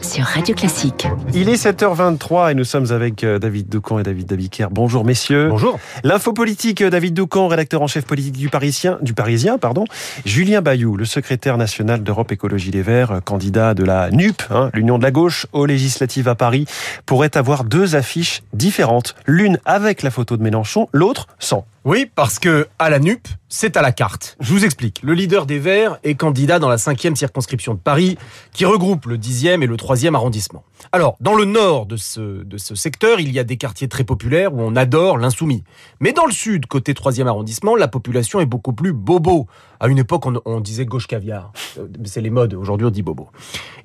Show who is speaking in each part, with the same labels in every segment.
Speaker 1: sur Radio Classique.
Speaker 2: Il est 7h23 et nous sommes avec euh, David Doucan et David Dabiker. Bonjour messieurs.
Speaker 3: Bonjour.
Speaker 2: L'info politique, euh, David Doucan, rédacteur en chef politique du Parisien, du Parisien, pardon. Julien Bayou, le secrétaire national d'Europe Écologie Les Verts, euh, candidat de la NUP, hein, l'Union de la gauche, aux législatives à Paris, pourrait avoir deux affiches différentes. L'une avec la photo de Mélenchon, l'autre sans.
Speaker 3: Oui, parce que à la NUP, c'est à la carte. Je vous explique. Le leader des Verts est candidat dans la cinquième circonscription de Paris, qui regroupe le dixième et le troisième arrondissement. Alors, dans le nord de ce, de ce secteur, il y a des quartiers très populaires où on adore l'insoumis. Mais dans le sud, côté troisième arrondissement, la population est beaucoup plus bobo. À une époque, on, on disait gauche caviar. Euh, C'est les modes. Aujourd'hui, on dit bobo.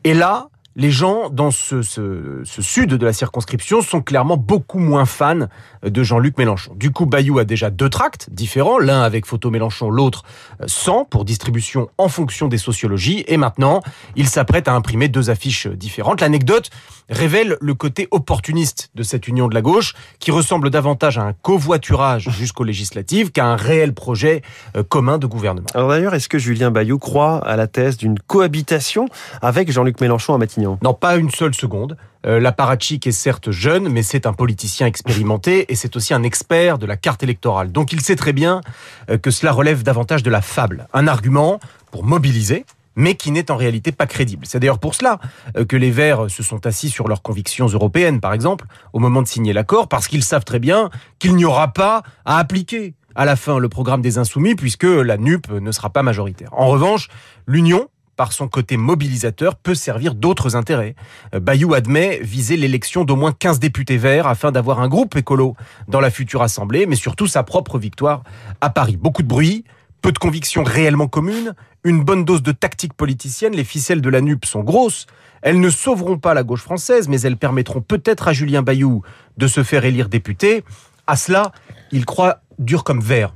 Speaker 3: Et là, les gens dans ce, ce, ce, sud de la circonscription sont clairement beaucoup moins fans de Jean-Luc Mélenchon. Du coup, Bayou a déjà deux tracts différents, l'un avec photo Mélenchon, l'autre sans, pour distribution en fonction des sociologies. Et maintenant, il s'apprête à imprimer deux affiches différentes. L'anecdote révèle le côté opportuniste de cette union de la gauche, qui ressemble davantage à un covoiturage jusqu'aux législatives qu'à un réel projet commun de gouvernement.
Speaker 2: Alors d'ailleurs, est-ce que Julien Bayou croit à la thèse d'une cohabitation avec Jean-Luc Mélenchon à Matignon
Speaker 3: non, pas une seule seconde. Euh, est certes jeune, mais c'est un politicien expérimenté et c'est aussi un expert de la carte électorale. Donc il sait très bien euh, que cela relève davantage de la fable. Un argument pour mobiliser, mais qui n'est en réalité pas crédible. C'est d'ailleurs pour cela euh, que les Verts se sont assis sur leurs convictions européennes, par exemple, au moment de signer l'accord, parce qu'ils savent très bien qu'il n'y aura pas à appliquer à la fin le programme des Insoumis, puisque la NUP ne sera pas majoritaire. En revanche, l'Union, par son côté mobilisateur, peut servir d'autres intérêts. Bayou admet viser l'élection d'au moins 15 députés verts afin d'avoir un groupe écolo dans la future Assemblée, mais surtout sa propre victoire à Paris. Beaucoup de bruit, peu de convictions réellement communes, une bonne dose de tactique politicienne, les ficelles de la NUP sont grosses. Elles ne sauveront pas la gauche française, mais elles permettront peut-être à Julien Bayou de se faire élire député. À cela, il croit dur comme verre.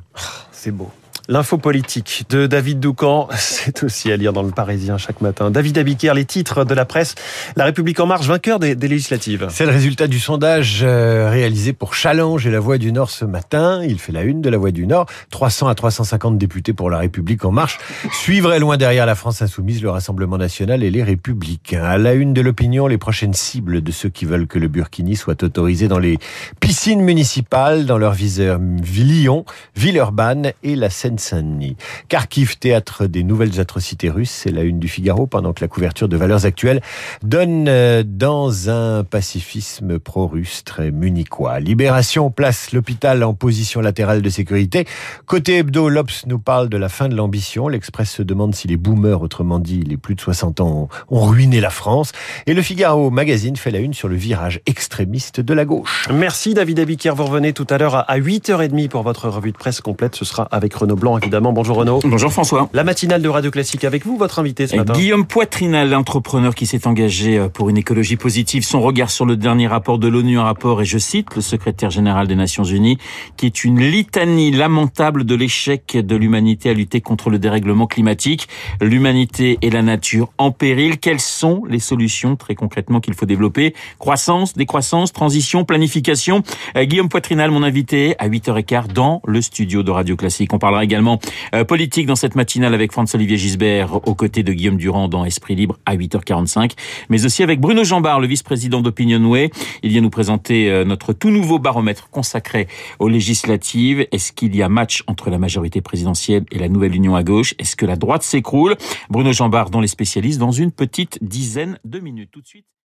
Speaker 2: C'est beau. L'info politique de David Doucan, c'est aussi à lire dans le Parisien chaque matin. David Abiker, les titres de la presse. La République en marche, vainqueur des, des législatives.
Speaker 4: C'est le résultat du sondage euh, réalisé pour Challenge et La Voix du Nord ce matin. Il fait la une de La Voix du Nord. 300 à 350 députés pour La République en marche. Suivrait loin derrière la France insoumise, le Rassemblement national et les Républicains. À la une de l'opinion, les prochaines cibles de ceux qui veulent que le Burkini soit autorisé dans les piscines municipales, dans leur viseur Lyon, Villeurbanne et la Seine Seine-Saint-Denis. Kharkiv, théâtre des nouvelles atrocités russes, c'est la une du Figaro, pendant que la couverture de Valeurs Actuelles donne dans un pacifisme pro-russe très munichois. Libération place l'hôpital en position latérale de sécurité. Côté hebdo, l'Obs nous parle de la fin de l'ambition. L'Express se demande si les boomers, autrement dit les plus de 60 ans, ont ruiné la France. Et le Figaro magazine fait la une sur le virage extrémiste de la gauche.
Speaker 2: Merci David Abiker. Vous revenez tout à l'heure à 8h30 pour votre revue de presse complète. Ce sera avec Renaud Blanc, évidemment. Bonjour Renaud.
Speaker 5: Bonjour François.
Speaker 2: La matinale de Radio Classique avec vous, votre invité ce matin.
Speaker 5: Guillaume Poitrinal, l'entrepreneur qui s'est engagé pour une écologie positive. Son regard sur le dernier rapport de l'ONU, un rapport, et je cite le secrétaire général des Nations Unies, qui est une litanie lamentable de l'échec de l'humanité à lutter contre le dérèglement climatique. L'humanité et la nature en péril. Quelles sont les solutions très concrètement qu'il faut développer? Croissance, décroissance, transition, planification. Guillaume Poitrinal, mon invité, à 8h15 dans le studio de Radio Classique. On parlera également euh, politique dans cette matinale avec François-Olivier Gisbert aux côtés de Guillaume Durand dans Esprit Libre à 8h45, mais aussi avec Bruno Jambard, le vice-président d'Opinionway. Il vient nous présenter euh, notre tout nouveau baromètre consacré aux législatives. Est-ce qu'il y a match entre la majorité présidentielle et la nouvelle union à gauche? Est-ce que la droite s'écroule? Bruno Jambard dans les spécialistes dans une petite dizaine de minutes. Tout de suite.